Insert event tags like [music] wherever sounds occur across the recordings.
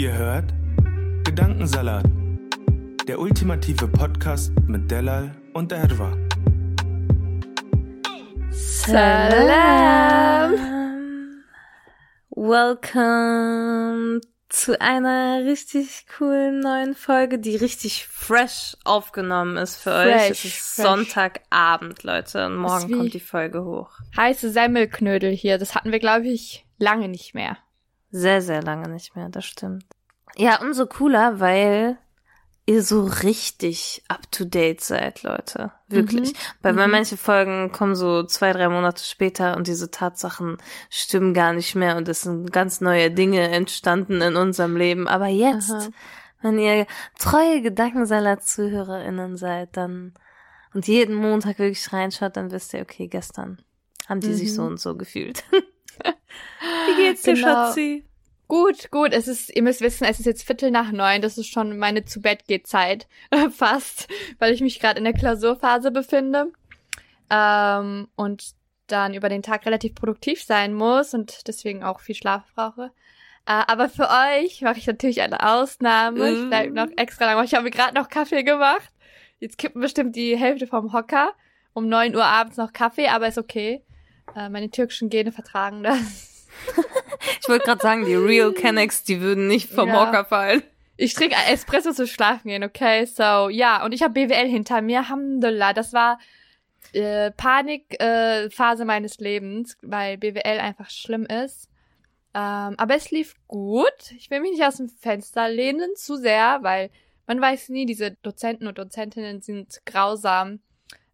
Ihr hört Gedankensalat, der ultimative Podcast mit Delal und Erwa. Salam. Welcome zu einer richtig coolen neuen Folge, die richtig fresh aufgenommen ist für Fresh, euch. Es ist fresh. Sonntagabend, Leute, und morgen kommt die Folge hoch. heiße Semmelknödel hier. Das hatten wir, glaube ich, lange nicht mehr. Sehr, sehr lange nicht mehr, das stimmt. Ja, umso cooler, weil ihr so richtig up to date seid, Leute. Wirklich. Weil bei manche Folgen kommen so zwei, drei Monate später und diese Tatsachen stimmen gar nicht mehr und es sind ganz neue Dinge entstanden in unserem Leben. Aber jetzt, Aha. wenn ihr treue Gedankensalat-ZuhörerInnen seid, dann und jeden Montag wirklich reinschaut, dann wisst ihr, okay, gestern haben die sich so und so gefühlt. [laughs] [laughs] Wie geht's dir, Genau. Schatzi? Gut, gut. Es ist, ihr müsst wissen, es ist jetzt Viertel nach neun. Das ist schon meine zu Bett geht Zeit [laughs] fast, weil ich mich gerade in der Klausurphase befinde ähm, und dann über den Tag relativ produktiv sein muss und deswegen auch viel Schlaf brauche. Äh, aber für euch mache ich natürlich eine Ausnahme. Ich bleibe noch extra lange. Ich habe mir gerade noch Kaffee gemacht. Jetzt kippen bestimmt die Hälfte vom Hocker. Um neun Uhr abends noch Kaffee, aber ist okay. Äh, meine türkischen Gene vertragen das. Ich wollte gerade sagen, die Real [laughs] Kennex, die würden nicht vom Ja. Hocker fallen. Ich trinke Espresso zu schlafen gehen, okay? So, ja, und ich habe BWL hinter mir. Alhamdulillah, das war äh, Panikphase äh, meines Lebens, weil BWL einfach schlimm ist. Ähm, aber es lief gut. Ich will mich nicht aus dem Fenster lehnen zu sehr, weil man weiß nie, diese Dozenten und Dozentinnen sind grausam.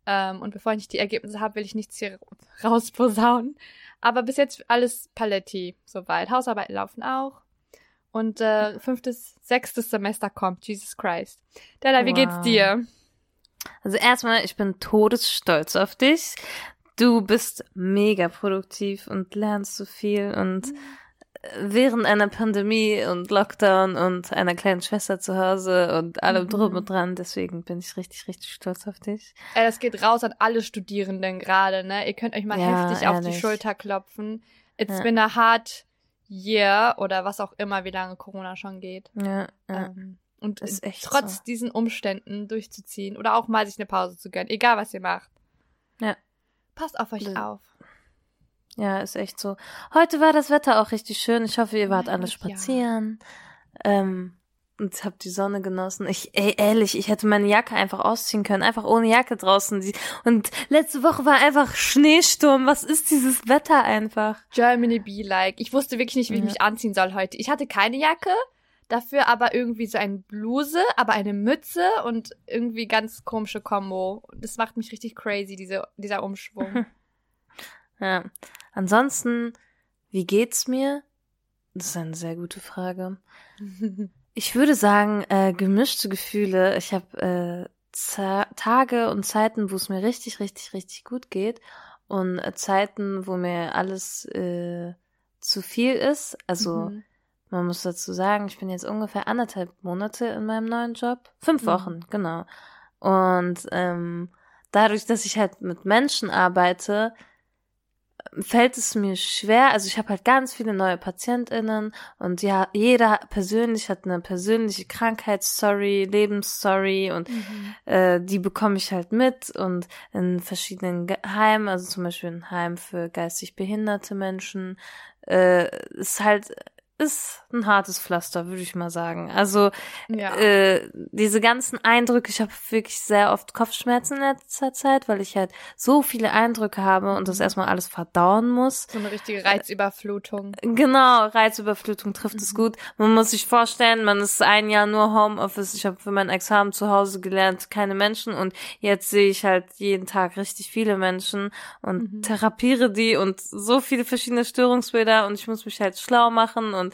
Ähm, und bevor ich nicht die Ergebnisse habe, will ich nichts hier [laughs] rausposaunen. Aber bis jetzt alles Paletti soweit. Hausarbeiten laufen auch. Und äh, fünftes, sechstes Semester kommt. Jesus Christ. Della, wie Wow. geht's dir? Also erstmal, ich bin todesstolz auf dich. Du bist mega produktiv und lernst so viel und während einer Pandemie und Lockdown und einer kleinen Schwester zu Hause und allem drum und dran, deswegen bin ich richtig, richtig stolz auf dich. Äh, das geht raus an alle Studierenden gerade, ne? Ihr könnt euch mal Ja, heftig auf die ehrlich. Schulter klopfen. It's Ja. been a hard year oder was auch immer, wie lange Corona schon geht. Ja, ja. Ähm, und Ist echt trotz so. diesen Umständen durchzuziehen oder auch mal sich eine Pause zu gönnen, egal was ihr macht. Ja. Passt auf euch Das- auf. Ja, ist echt so. Heute war das Wetter auch richtig schön. Ich hoffe, ihr wart Ja, alle ja. spazieren. Ähm, und habt die Sonne genossen. Ich, ey, ehrlich, ich hätte meine Jacke einfach ausziehen können. Einfach ohne Jacke draußen. Und letzte Woche war einfach Schneesturm. Was ist dieses Wetter einfach? Germany be like. Ich wusste wirklich nicht, wie ich Ja. mich anziehen soll heute. Ich hatte keine Jacke, dafür aber irgendwie so eine Bluse, aber eine Mütze und irgendwie ganz komische Kombo. Das macht mich richtig crazy, diese, dieser Umschwung. [laughs] Ja. Ansonsten, wie geht's mir? Das ist eine sehr gute Frage. [laughs] Ich würde sagen, äh, gemischte Gefühle. Ich habe äh, Tage und Zeiten, wo es mir richtig, richtig, richtig gut geht und äh, Zeiten, wo mir alles äh, zu viel ist. Also Mhm. man muss dazu sagen, ich bin jetzt ungefähr anderthalb Monate in meinem neuen Job. Fünf Mhm. Wochen, genau. Und ähm, dadurch, dass ich halt mit Menschen arbeite, fällt es mir schwer. Also ich habe halt ganz viele neue PatientInnen und ja, jeder persönlich hat eine persönliche Krankheitsstory, Lebensstory und Mhm. äh, die bekomme ich halt mit und in verschiedenen Heimen, also zum Beispiel ein Heim für geistig behinderte Menschen, äh, ist halt ist ein hartes Pflaster, würde ich mal sagen. Also Ja. äh, diese ganzen Eindrücke, ich habe wirklich sehr oft Kopfschmerzen in letzter Zeit, weil ich halt so viele Eindrücke habe und das erstmal alles verdauen muss. so eine richtige Reizüberflutung. Genau, Reizüberflutung trifft es gut. Man muss sich vorstellen, man ist ein Jahr nur Homeoffice. Ich habe für mein Examen zu Hause gelernt, keine Menschen und jetzt sehe ich halt jeden Tag richtig viele Menschen und therapiere die und so viele verschiedene Störungsbilder und ich muss mich halt schlau machen und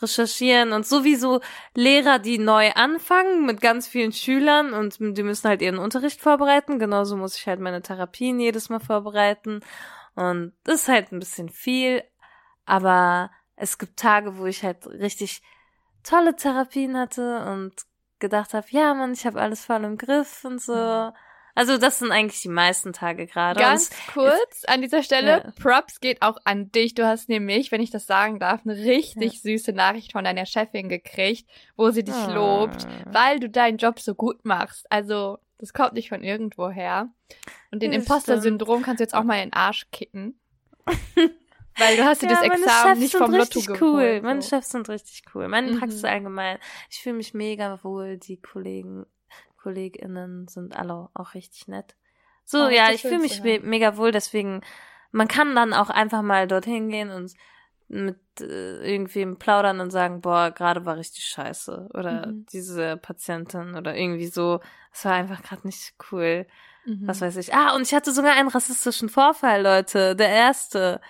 recherchieren und sowieso Lehrer, die neu anfangen mit ganz vielen Schülern und die müssen halt ihren Unterricht vorbereiten. Genauso muss ich halt meine Therapien jedes Mal vorbereiten. Und das ist halt ein bisschen viel, aber es gibt Tage, wo ich halt richtig tolle Therapien hatte und gedacht habe, ja, Mann, ich habe alles voll im Griff und so. Also das sind eigentlich die meisten Tage gerade. Ganz Und kurz an dieser Stelle, Ja. Props geht auch an dich. Du hast nämlich, wenn ich das sagen darf, eine richtig süße Nachricht von deiner Chefin gekriegt, wo sie dich Ah. lobt, weil du deinen Job so gut machst. Also, das kommt nicht von irgendwo her. Und den Das Imposter-Syndrom kannst du jetzt auch mal in den Arsch kicken. [laughs] weil du hast dir ja, das meine Examen Chefs nicht vom Lotto richtig geholt. cool. Meine so. Chefs sind richtig cool. Meine Mhm. Praxis allgemein. Ich fühle mich mega wohl. Die Kollegen, KollegInnen sind alle auch richtig nett. So, Oh, ja, ich fühle mich me mega wohl. Deswegen, man kann dann auch einfach mal dorthin gehen und mit äh, irgendwem plaudern und sagen, boah, gerade war richtig scheiße. Oder Mhm. diese Patientin oder irgendwie so. Es war einfach gerade nicht cool. Mhm. Was weiß ich. Ah, und ich hatte sogar einen rassistischen Vorfall, Leute. Der erste.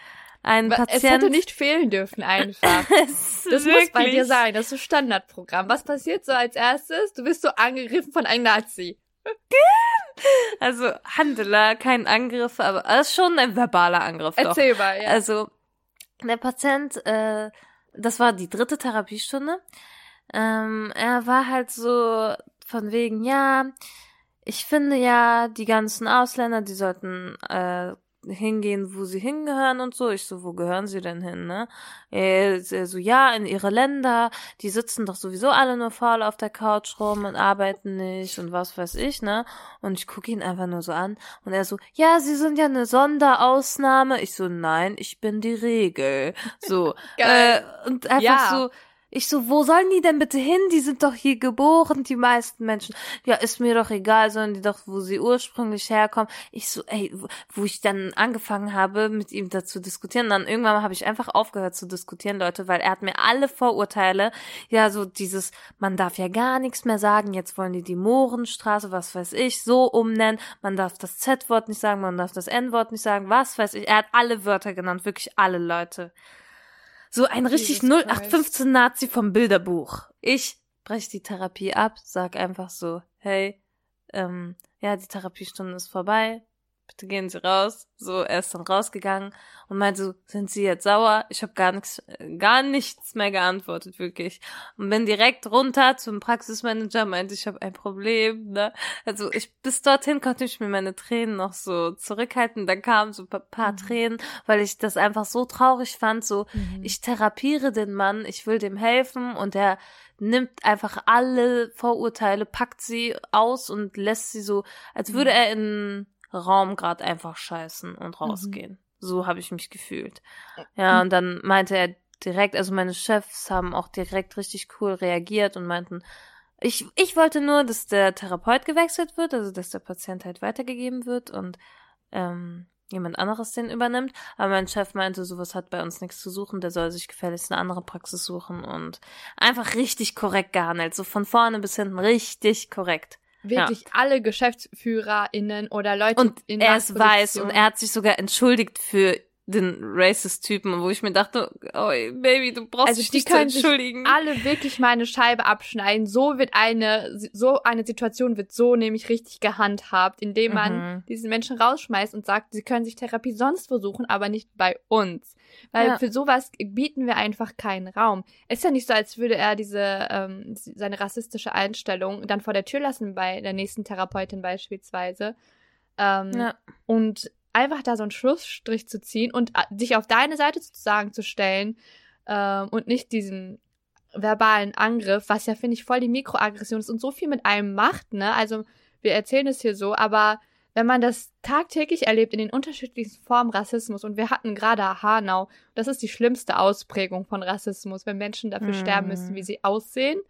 Ein Es Patient. hätte nicht fehlen dürfen einfach. [laughs] Es Das muss bei dir wirklich. sein. Das ist so Standardprogramm. Was passiert so als erstes? Du bist so angegriffen von einem Nazi. Also Handler, kein Angriff, aber es ist schon ein verbaler Angriff. Doch. Erzähl mal, ja. Also der Patient, äh, das war die dritte Therapiestunde. Ähm, er war halt so von wegen, ja, ich finde ja, die ganzen Ausländer, die sollten äh, hingehen, wo sie hingehören und so. Ich so, wo gehören sie denn hin, ne? Er so, ja, in ihre Länder, die sitzen doch sowieso alle nur faul auf der Couch rum und arbeiten nicht und was weiß ich, ne? Und ich gucke ihn einfach nur so an und er so, ja, sie sind ja eine Sonderausnahme. Ich so, nein, ich bin die Regel. So. [laughs] Äh, und einfach Ja. so, ich so, wo sollen die denn bitte hin? Die sind doch hier geboren, die meisten Menschen. Ja, ist mir doch egal, sollen die doch, wo sie ursprünglich herkommen. Ich so, ey, wo- ich dann angefangen habe, mit ihm dazu zu diskutieren, dann irgendwann habe ich einfach aufgehört zu diskutieren, Leute, weil er hat mir alle Vorurteile, ja, so dieses, man darf ja gar nichts mehr sagen, jetzt wollen die die Mohrenstraße, was weiß ich, so umnennen, man darf das Z-Wort nicht sagen, man darf das N-Wort nicht sagen, was weiß ich. Er hat alle Wörter genannt, wirklich alle Leute. So ein richtig Jesus 0815 Nazi vom Bilderbuch. Ich breche die Therapie ab, sag einfach so, hey, ähm, ja, die Therapiestunde ist vorbei, bitte gehen Sie raus. So, er ist dann rausgegangen und meinte so, sind Sie jetzt sauer? Ich habe gar nichts, gar nichts mehr geantwortet, wirklich. Und bin direkt runter zum Praxismanager, meinte, ich habe ein Problem. Ne? Also ich bis dorthin konnte ich mir meine Tränen noch so zurückhalten. Dann kamen so ein paar, paar Tränen, weil ich das einfach so traurig fand. So, ich therapiere den Mann, ich will dem helfen und er nimmt einfach alle Vorurteile, packt sie aus und lässt sie so, als würde er in Raum gerade einfach scheißen und rausgehen. So habe ich mich gefühlt. Ja, und dann meinte er direkt, also meine Chefs haben auch direkt richtig cool reagiert und meinten, ich, ich wollte nur, dass der Therapeut gewechselt wird, also dass der Patient halt weitergegeben wird und ähm, jemand anderes den übernimmt. Aber mein Chef meinte, sowas hat bei uns nichts zu suchen, der soll sich gefälligst eine andere Praxis suchen und einfach richtig korrekt gehandelt, so von vorne bis hinten richtig korrekt. Wirklich alle GeschäftsführerInnen oder Leute Und in er ist weiß und er hat sich sogar entschuldigt für den Racist-Typen, wo ich mir dachte, oh Baby, du brauchst also dich die nicht zu können sich entschuldigen. alle wirklich mal eine Scheibe abschneiden. So wird eine, so eine Situation wird so nämlich richtig gehandhabt, indem man Mhm. diesen Menschen rausschmeißt und sagt, sie können sich Therapie sonst versuchen, aber nicht bei uns. Weil Ja. für sowas bieten wir einfach keinen Raum. Ist ja nicht so, als würde er diese, ähm, seine rassistische Einstellung dann vor der Tür lassen bei der nächsten Therapeutin beispielsweise. Ähm, Ja. und einfach da so einen Schlussstrich zu ziehen und äh, sich auf deine Seite sozusagen zu stellen ähm, und nicht diesen verbalen Angriff, was ja, finde ich, voll die Mikroaggression ist und so viel mit einem macht, ne? Also, wir erzählen es hier so, aber wenn man das tagtäglich erlebt in den unterschiedlichsten Formen Rassismus und wir hatten gerade Hanau, das ist die schlimmste Ausprägung von Rassismus, wenn Menschen dafür Mhm. sterben müssen, wie sie aussehen.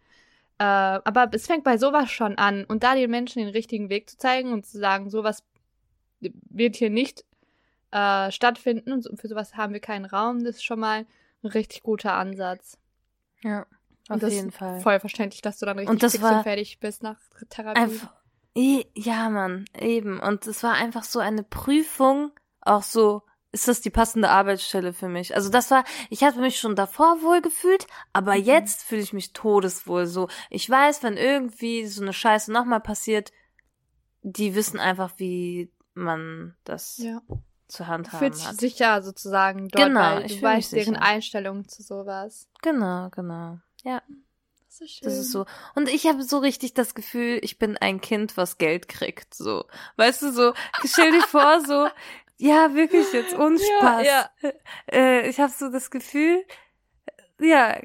Äh, aber es fängt bei sowas schon an und da den Menschen den richtigen Weg zu zeigen und zu sagen, sowas wird hier nicht äh, stattfinden und für sowas haben wir keinen Raum, das ist schon mal ein richtig guter Ansatz. Ja, auf jeden ist Fall. Voll verständlich, dass du dann richtig Und das war und fertig bist nach Therapie. Einfach, ja, Mann, eben. Und es war einfach so eine Prüfung, auch so, ist das die passende Arbeitsstelle für mich? Also das war, ich hatte mich schon davor wohl gefühlt, aber Mhm. jetzt fühle ich mich todeswohl so. Ich weiß, wenn irgendwie so eine Scheiße nochmal passiert, die wissen einfach, wie man das ja. zu handhaben fühlst dich hat. sicher sozusagen dort, Genau, weil ich du weißt deren. Einstellung zu sowas. Genau, genau. Ja, Das ist schön. das ist so. Und ich habe so richtig das Gefühl, ich bin ein Kind, was Geld kriegt. So, weißt du, so, stell dir vor, so, [laughs] ja, wirklich jetzt ohne Spaß. Ja, Äh, ich habe so das Gefühl, ja,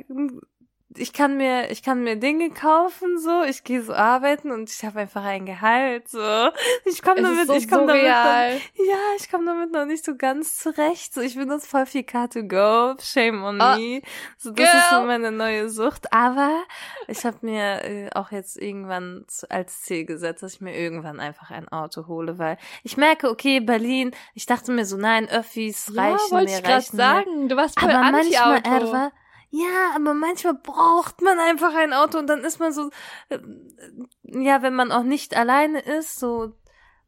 ich kann mir, ich kann mir Dinge kaufen, so, ich gehe so arbeiten und ich habe einfach ein Gehalt, so. Ich komme damit, so ich komme damit, noch, ja, ich komme damit noch nicht so ganz zurecht. So, ich benutze voll viel Car2Go, shame on Oh, me. So, das ist so girl. meine neue Sucht. Aber ich habe mir äh, auch jetzt irgendwann als Ziel gesetzt, dass ich mir irgendwann einfach ein Auto hole, weil ich merke, okay, Berlin, ich dachte mir so, nein, Öffis Ja, reichen wollte mir, ich reichen mir. sagen. Du warst voll Aber manchmal. Erwa, ja, aber manchmal braucht man einfach ein Auto und dann ist man so, äh, ja, wenn man auch nicht alleine ist, so,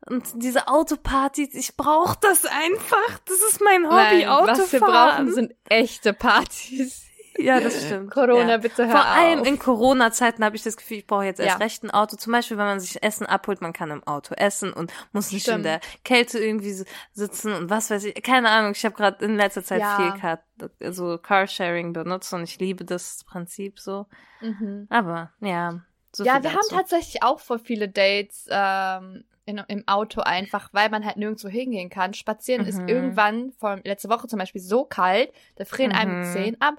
und diese Autopartys, ich brauche das einfach. Das ist mein Hobby, Nein, Autofahren. was wir brauchen, sind echte Partys. Ja, das stimmt. Corona, ja. bitte hör Vor allem auf. in Corona-Zeiten habe ich das Gefühl, ich brauche jetzt erst Ja. recht ein Auto. Zum Beispiel, wenn man sich Essen abholt, man kann im Auto essen und muss nicht in Stimmt. der Kälte irgendwie sitzen und was weiß ich. Keine Ahnung, ich habe gerade in letzter Zeit Ja. viel Car so Carsharing benutzt und ich liebe das Prinzip so. Mhm. Aber ja, so ja, wir haben dazu. tatsächlich auch voll viele Dates ähm, in, im Auto einfach, weil man halt nirgendwo hingehen kann. Spazieren ist Mhm. irgendwann, vor letzte Woche zum Beispiel, so kalt, da frieren einem die Mhm. Zehen ab.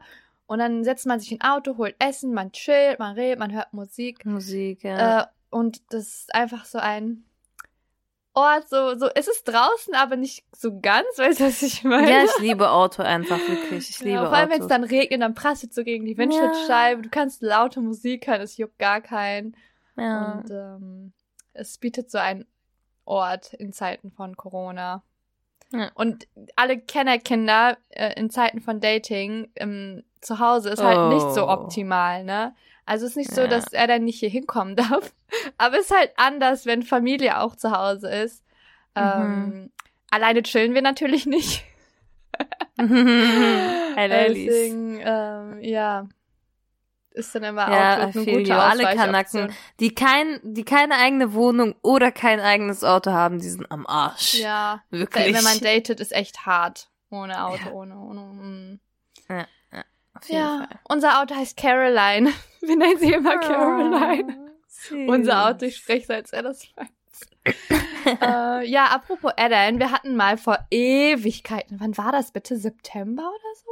Und dann setzt man sich in ein Auto, holt Essen, man chillt, man redet, man hört Musik. Musik, ja. Äh, und das ist einfach so ein Ort, so, so, es ist draußen, aber nicht so ganz, [laughs] weißt du, was ich meine? ja, ich liebe Auto einfach wirklich. Ich liebe Ja, vor allem, wenn es dann regnet, dann prasselt so gegen die Windschutzscheibe. Du kannst laute Musik hören, es juckt gar keinen. ja. Und ähm, es bietet so einen Ort in Zeiten von Corona. Ja. Und alle Kennerkinder äh, in Zeiten von Dating ähm, zu Hause ist halt nicht so Oh. optimal, ne? Also es ist nicht so, Ja. dass er dann nicht hier hinkommen [laughs] darf. Aber es ist halt anders, wenn Familie auch zu Hause ist. Mhm. Ähm, alleine chillen wir natürlich nicht. [laughs] Deswegen, ähm, ja. Ist dann immer Ja, auch eine gute. Alle. Kanaken, die kein, die keine eigene Wohnung oder kein eigenes Auto haben, die sind am Arsch. Ja. Wirklich. Wenn man datet, ist echt hart. Ohne Auto, Ja. ohne, ohne. Mm. Auf jeden Ja, Fall. unser Auto heißt Caroline. [laughs] Wir nennen sie immer Caroline. Oh, süß. Unser Auto, ich spreche als weiß. [laughs] äh, ja, apropos Ellen, wir hatten mal vor Ewigkeiten, wann war das bitte? September oder so?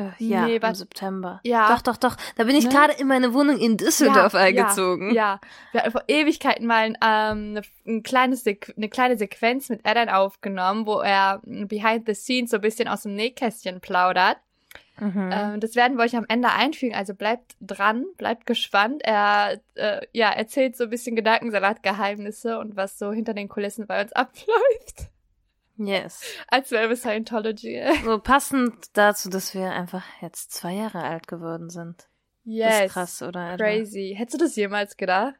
Äh, Ja, Nee, im. September. Ja. Doch, doch, doch. Da bin ich Ne? gerade in meine Wohnung in Düsseldorf ja, eingezogen. Ja, ja, wir hatten vor Ewigkeiten mal ein, ähm, eine, ein kleines eine kleine Sequenz mit Ellen aufgenommen, wo er behind the scenes so ein bisschen aus dem Nähkästchen plaudert. Mhm. Ähm, das werden wir euch am Ende einfügen, also bleibt dran, bleibt gespannt. Er äh, ja, erzählt so ein bisschen Gedankensalat-Geheimnisse und was so hinter den Kulissen bei uns [laughs] abläuft. Yes. Als wäre es Scientology. [laughs] So passend dazu, dass wir einfach jetzt zwei Jahre alt geworden sind. Das Yes. ist krass, oder? Crazy. Hättest du das jemals gedacht?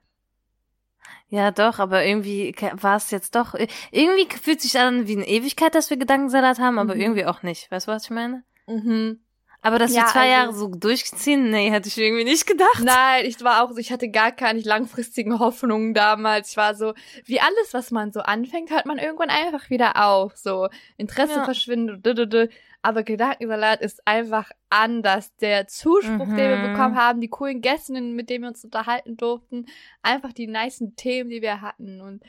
Ja, doch, aber irgendwie war es jetzt doch. Irgendwie fühlt sich an wie eine Ewigkeit, dass wir Gedankensalat haben, aber Mhm. irgendwie auch nicht. Weißt du, was ich meine? Mhm. Aber dass Ja, wir zwei also- Jahre so durchziehen, nee, hätte ich irgendwie nicht gedacht. Nein, ich war auch so, ich hatte gar keine langfristigen Hoffnungen damals. Ich war so, wie alles, was man so anfängt, hört man irgendwann einfach wieder auf. So, Interesse Ja. verschwindet, du, du, du. aber Gedankensalat ist einfach anders. Der Zuspruch, den wir Mhm. bekommen haben, die coolen Gäste, mit denen wir uns unterhalten durften, einfach die nicen Themen, die wir hatten und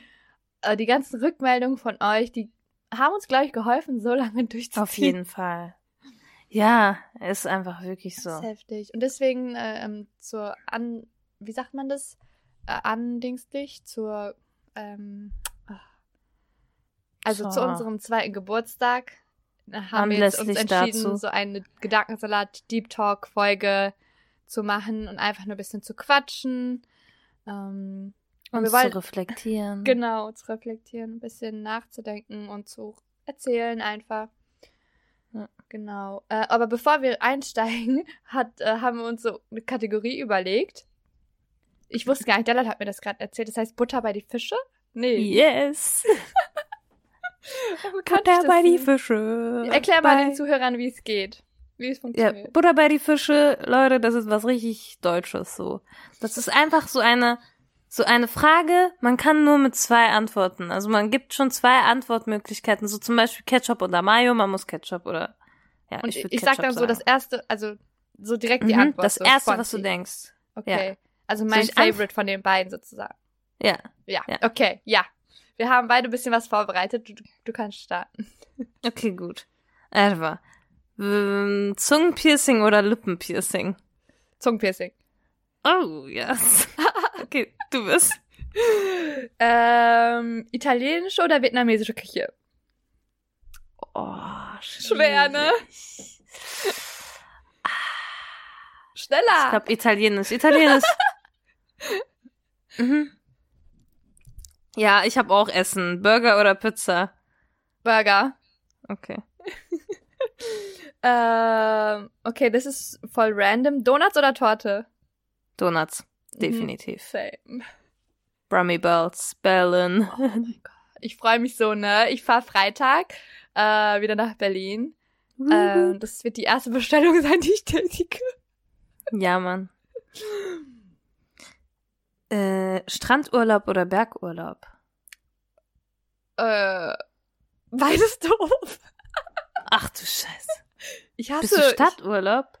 äh, die ganzen Rückmeldungen von euch, die haben uns, glaube ich, geholfen, so [laughs] lange durchzuziehen. Auf jeden Fall. Ja, ist einfach wirklich Das so. ist heftig. Und deswegen äh, ähm, zur an, wie sagt man das? Äh, andingstlich, zur ähm, ach, Also zu So. unserem zweiten Geburtstag äh, haben wir uns entschieden, dazu. so eine Gedankensalat Deep Talk Folge zu machen und einfach nur ein bisschen zu quatschen. Ähm, und zu reflektieren. [laughs] genau zu reflektieren, ein bisschen nachzudenken und zu erzählen einfach. Ja. Genau. Äh, aber bevor wir einsteigen, [laughs] hat, äh, haben wir uns so eine Kategorie überlegt. Ich wusste gar nicht, Dallal hat mir das gerade erzählt. Das heißt Butter bei die Fische? Nee. Yes. [laughs] Butter bei die? Fische. Erklär mal Bei- den Zuhörern, wie es geht. Wie es Ja, funktioniert. Butter bei die Fische, Leute, das ist was richtig Deutsches so. Das ist einfach so eine, so eine Frage, man kann nur mit zwei antworten. Also man gibt schon zwei Antwortmöglichkeiten, so zum Beispiel Ketchup oder Mayo, man muss Ketchup oder, ja, Und ich, ich sag dann so das erste, also so direkt die Mhm, Antwort. Das so erste, was du sponti. denkst. Okay. Also Soll mein anf- Favorite von den beiden sozusagen. Ja. Ja. Ja. Okay, ja. Wir haben beide ein bisschen was vorbereitet. Du, du kannst starten. [laughs] Okay, gut. Etwa. Ähm, Zungenpiercing oder Lippenpiercing? Zungenpiercing. Oh, yes. [laughs] du bist. Ähm, italienische oder vietnamesische Küche? Oh, Schwer, ne? Schneller! Ich glaube Italienisch. Italienisch. [laughs] mhm. Ja, ich habe auch Essen. Burger oder Pizza? Burger. Okay. [laughs] Ähm, okay, das ist voll random. Donuts oder Torte? Donuts. Mhm. Definitiv. Same. Brummy Bells. Bellen. Oh mein Gott. Ich freue mich so, ne? Ich fahr Freitag äh, wieder nach Berlin. Ähm, das wird die erste Bestellung sein, die ich tätige. ja, Mann. Äh, Strandurlaub oder Bergurlaub? Äh, beides doof. Ach du Scheiße. Ich hasse Bist du Stadturlaub?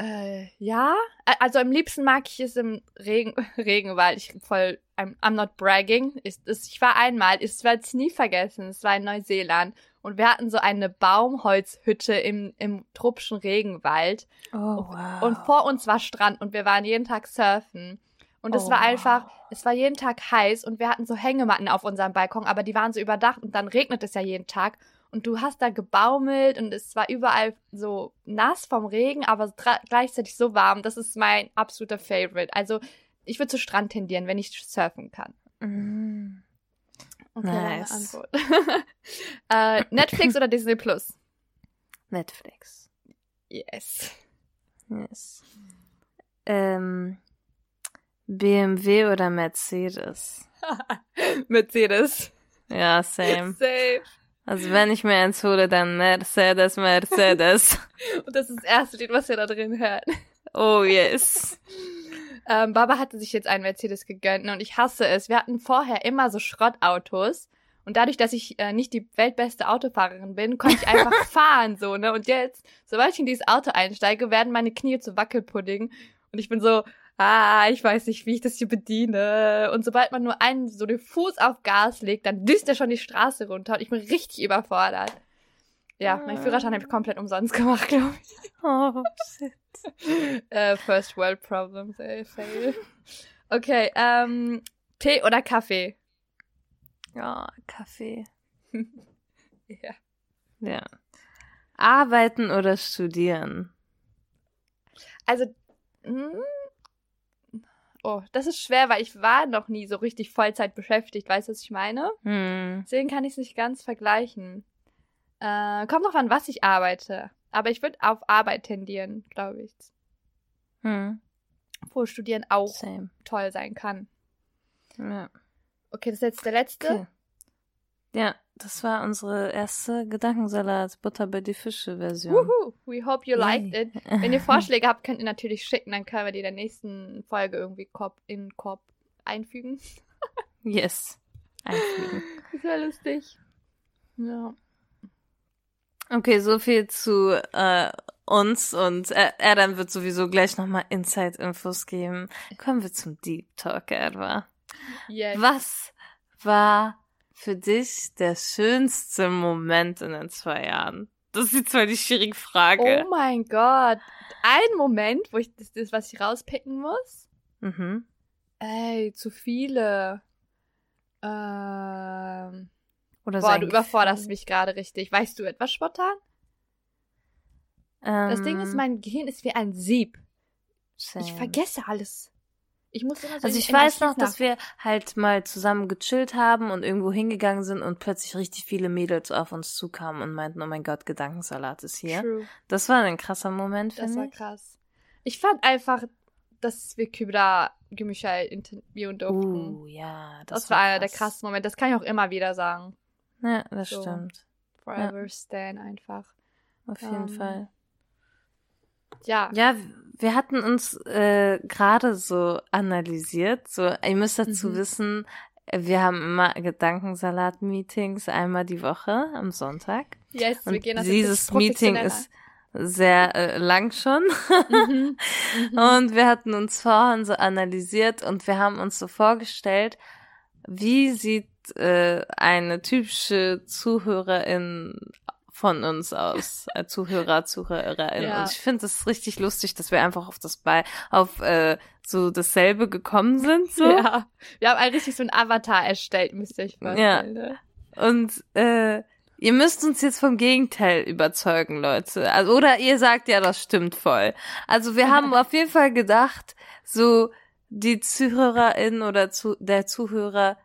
Äh, ja. Also am liebsten mag ich es im Regen, [laughs] Regenwald. Ich voll, I'm, I'm not bragging. Ich, ich war einmal, ich werde es nie vergessen, es war in Neuseeland. Und wir hatten so eine Baumholzhütte im, im tropischen Regenwald. Oh, wow. Und vor uns war Strand und wir waren jeden Tag surfen. Und es Oh, war wow. einfach, es war jeden Tag heiß und wir hatten so Hängematten auf unserem Balkon, aber die waren so überdacht und dann regnet es ja jeden Tag. Und du hast da gebaumelt und es war überall so nass vom Regen, aber gleichzeitig so warm. Das ist mein absoluter Favorite. Also ich würde zu Strand tendieren, wenn ich surfen kann. Mm. Okay, Nice. [laughs] Äh, Netflix oder Disney Plus? Netflix. Yes. Yes. Ähm, BMW oder Mercedes? [laughs] Mercedes. Ja, same. Safe. Also wenn ich mir eins hole, dann Mercedes, Mercedes. [laughs] Und das ist das erste Lied, was ihr da drin hört. Oh yes. [laughs] Ähm, Baba hatte sich jetzt einen Mercedes gegönnt ne, und ich hasse es. Wir hatten vorher immer so Schrottautos. Und dadurch, dass ich äh, nicht die weltbeste Autofahrerin bin, konnte ich einfach [laughs] fahren, so, ne? Und jetzt, sobald ich in dieses Auto einsteige, werden meine Knie zu Wackelpudding. Und ich bin so, ah, ich weiß nicht, wie ich das hier bediene. Und sobald man nur einen, so den Fuß auf Gas legt, dann düst er schon die Straße runter und ich bin richtig überfordert. Ja, mein Führerschein habe ich komplett umsonst [laughs] gemacht, glaube ich. Oh, shit. [laughs] Äh, First World Problems, ey, fail. Okay, ähm, Tee oder Kaffee? Ja, Kaffee. [laughs] Ja. Ja. Arbeiten oder studieren? Also, hm, oh, das ist schwer, weil ich war noch nie so richtig Vollzeit beschäftigt, weißt du, was ich meine? Hm. Deswegen kann ich es nicht ganz vergleichen. Äh, kommt noch an, was ich arbeite. Aber ich würde auf Arbeit tendieren, glaube ich. Hm. Wo Studieren auch Same. toll sein kann. Ja. Okay, das ist jetzt der letzte. Okay. Ja, das war unsere erste Gedankensalat Butter bei die Fische Version. Woohoo! We hope you liked Yay. it. Wenn ihr Vorschläge habt, könnt ihr natürlich schicken, dann können wir die in der nächsten Folge irgendwie Korb in Korb einfügen. [laughs] Yes. Einfügen. Das wäre lustig. Ja. Okay, so viel zu äh, uns und äh, Adam wird sowieso gleich nochmal Inside-Infos geben. Kommen wir zum Deep Talk, Edward. Yes. Was war für dich der schönste Moment in den zwei Jahren? Das ist jetzt zwar die schwierige Frage. Oh mein Gott. Ein Moment, wo ich das, das was ich rauspicken muss. Mhm. Ey, zu viele. Ähm, Oder Boah, du überforderst Gefühl. mich gerade richtig. Weißt du etwas spontan? Das Ding ist, Ähm, mein Gehirn ist wie ein Sieb. same. Ich vergesse alles. Ich muss immer so Also ich weiß noch, dass wir halt mal zusammen gechillt haben und irgendwo hingegangen sind und plötzlich richtig viele Mädels auf uns zukamen und meinten, oh mein Gott, Gedankensalat ist hier. True. Das war ein krasser Moment, Das finde war ich. krass. Ich fand einfach, dass wir Kübra Gümüşay interviewen durften. Uh, ja. das, Das, war einer der krass. krassen Momente. Das kann ich auch immer wieder sagen. Ja, das So. stimmt. Forever Stan einfach. Auf jeden Ähm, Fall. Ja. Ja, wir hatten uns äh, gerade so analysiert. So, ihr müsst dazu Mhm. wissen, wir haben immer Gedankensalat-Meetings einmal die Woche am Sonntag. Yes, wir Und gehen das dieses Meeting ist sehr äh, lang schon. Mhm. [laughs] Mhm. Und wir hatten uns vorhin so analysiert und wir haben uns so vorgestellt, wie sieht äh, eine typische Zuhörerin von uns aus, äh, Zuhörer, Zuhörerin. Ja. Und ich finde es richtig lustig, dass wir einfach auf das bei auf äh, so dasselbe gekommen sind. So. Ja. Wir haben ein richtig so ein Avatar erstellt, müsst ihr euch vorstellen. Ne? Und äh, ihr müsst uns jetzt vom Gegenteil überzeugen, Leute. Also, oder ihr sagt ja, das stimmt voll. Also wir haben auf jeden Fall gedacht, so die Zuhörerin oder zu, der Zuhörer,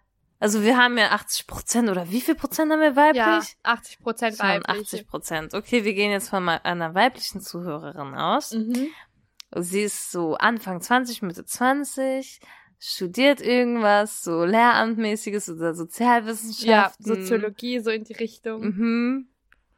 also wir haben ja 80 Prozent oder wie viel Prozent haben wir weiblich? Ja, 80 Prozent weiblich. 80 Prozent. Okay, wir gehen jetzt von einer weiblichen Zuhörerin aus. Mhm. Sie ist so Anfang 20, Mitte 20, studiert irgendwas, so Lehramtmäßiges oder Ja, Sozialwissenschaften. Soziologie, so in die Richtung. Mhm.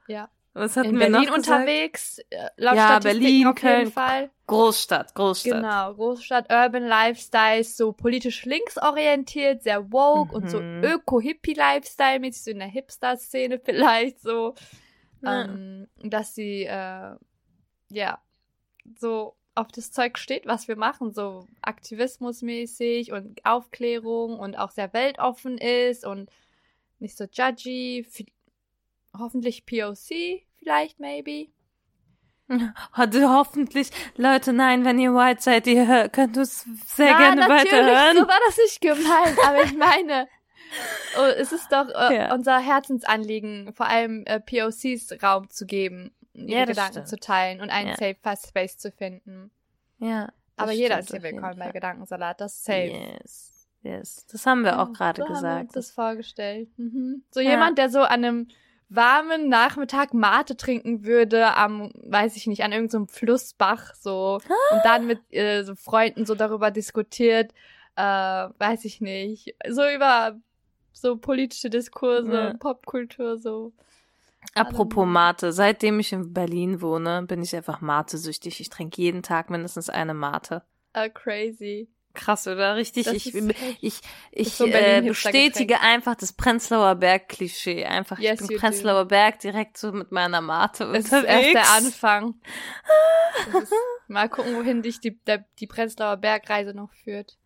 Ja. Was hatten In wir Berlin noch gesagt? unterwegs, äh, laut Ja, Berlin, auf jeden Köln. Fall. Großstadt, Großstadt. Genau, Großstadt, Urban Lifestyles, so politisch linksorientiert, sehr woke und so Mhm. Öko-Hippie-Lifestyle, mäßig so in der Hipster-Szene [laughs] vielleicht so. Ja. Ähm, dass sie, äh, ja, so auf das Zeug steht, was wir machen, so aktivismusmäßig und Aufklärung und auch sehr weltoffen ist und nicht so judgy, vi- hoffentlich POC, vielleicht, maybe. [laughs] Hatte hoffentlich, Leute, nein, wenn ihr white seid, ihr könnt es sehr Ja, gerne natürlich, weiterhören. So war das nicht gemeint, aber ich meine, [laughs] oh, es ist doch äh, Ja. unser Herzensanliegen, vor allem äh, POCs Raum zu geben, ihre Ja, Gedanken stimmt. zu teilen und einen safe Fast Space zu finden. Ja. Aber jeder ist hier willkommen bei. Gedankensalat, das ist safe. Yes. Yes. Das haben wir auch gerade so Haben wir uns gesagt. das vorgestellt. Mhm. So jemand, der so an einem warmen Nachmittag Mate trinken würde am, weiß ich nicht, an irgendeinem Flussbach so und dann mit äh, so Freunden so darüber diskutiert, äh, weiß ich nicht, so über so politische Diskurse, Ja. Popkultur so. Apropos Mate, seitdem ich in Berlin wohne, bin ich einfach Mate-süchtig. Ich trinke jeden Tag mindestens eine Mate. Äh, crazy. Krass, oder? Richtig. Das Ich, ich, ich so äh, bestätige einfach das Prenzlauer Berg-Klischee. Einfach, Yes, ich bin do. Prenzlauer Berg direkt so mit meiner Mate Es ist erst der Anfang. Das ist, mal gucken, wohin dich die, der, die Prenzlauer Bergreise noch führt.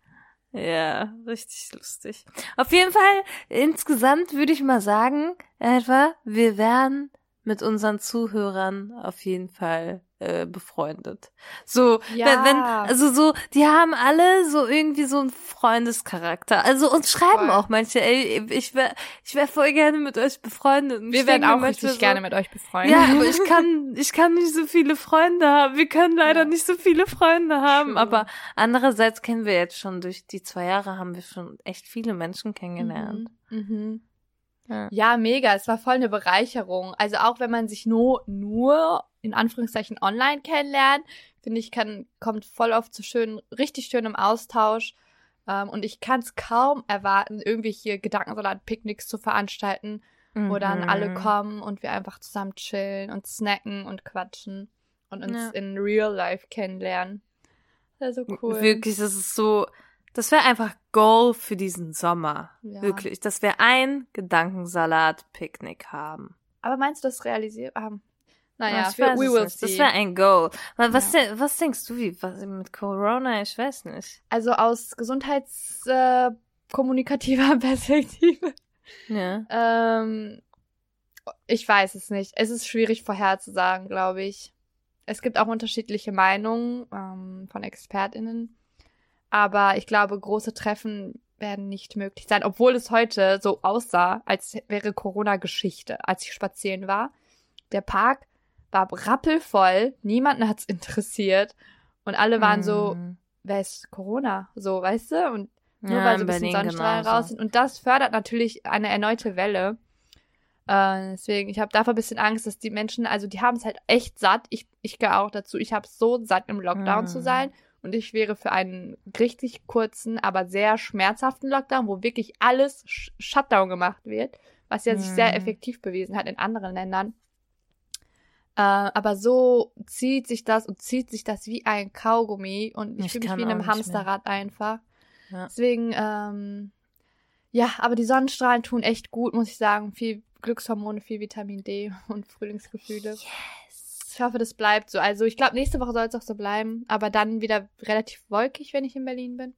Ja, richtig lustig. Auf jeden Fall, insgesamt würde ich mal sagen, etwa, wir wären mit unseren Zuhörern auf jeden Fall äh, befreundet. So, Ja. wenn, also so, die haben alle so irgendwie so einen Freundescharakter. Also uns schreiben Voll. auch manche, ey, ich wäre ich wär voll gerne mit euch befreundet. Und Wir werden auch richtig so, gerne mit euch befreundet. Ja, [laughs] aber ich kann, ich kann nicht so viele Freunde haben. Wir können leider Ja. nicht so viele Freunde haben. True. Aber andererseits kennen wir jetzt schon durch die zwei Jahre haben wir schon echt viele Menschen kennengelernt. Mhm. Mhm. Ja. Ja, mega. Es war voll eine Bereicherung. Also auch wenn man sich nur, nur in Anführungszeichen online kennenlernt, finde ich, kann, kommt voll oft zu schön, richtig schönem Austausch. Ähm, und ich kann es kaum erwarten, irgendwie hier Gedankensalat-Picknicks zu veranstalten, wo dann alle Mhm. kommen und wir einfach zusammen chillen und snacken und quatschen und uns Ja. in real life kennenlernen. Das ist so cool. Wirklich, das ist so, das wäre einfach Goal für diesen Sommer. Ja. Wirklich, dass wir ein Gedankensalat-Picknick haben. Aber meinst du, das realisiert haben? Naja, ich weiß we will nicht. Das see. wäre ein Goal. Was, Ja. was denkst du, wie was mit Corona? Ich weiß nicht. Also aus gesundheitskommunikativer äh, [laughs] Perspektive. Ja. Ähm, ich weiß es nicht. Es ist schwierig vorherzusagen, glaube ich. Es gibt auch unterschiedliche Meinungen ähm, von ExpertInnen. Aber ich glaube, große Treffen werden nicht möglich sein, obwohl es heute so aussah, als wäre Corona-Geschichte, als ich spazieren war. Der Park war rappelvoll, niemanden hat's [laughs] interessiert und alle waren so, Mhm. wer ist Corona? So, weißt du? Und nur Ja, weil so in ein bisschen Sonnenstrahlen raus sind. Und das fördert natürlich eine erneute Welle. Äh, deswegen, ich habe davor ein bisschen Angst, dass die Menschen, also die haben es halt echt satt. Ich, ich gehöre auch dazu. Ich habe so satt, im Lockdown zu Mhm. sein. Und ich wäre für einen richtig kurzen, aber sehr schmerzhaften Lockdown, wo wirklich alles Sh Shutdown gemacht wird, was ja sich sehr Mhm. effektiv bewiesen hat in anderen Ländern. Äh, aber so zieht sich das und zieht sich das wie ein Kaugummi und ich, Ich fühle mich wie in einem mehr. Hamsterrad einfach. Ja. Deswegen, ähm, ja, aber die Sonnenstrahlen tun echt gut, muss ich sagen. Viel Glückshormone, viel Vitamin D und Frühlingsgefühle. Ich hoffe, das bleibt so. Also ich glaube, nächste Woche soll es auch so bleiben, aber dann wieder relativ wolkig, wenn ich in Berlin bin.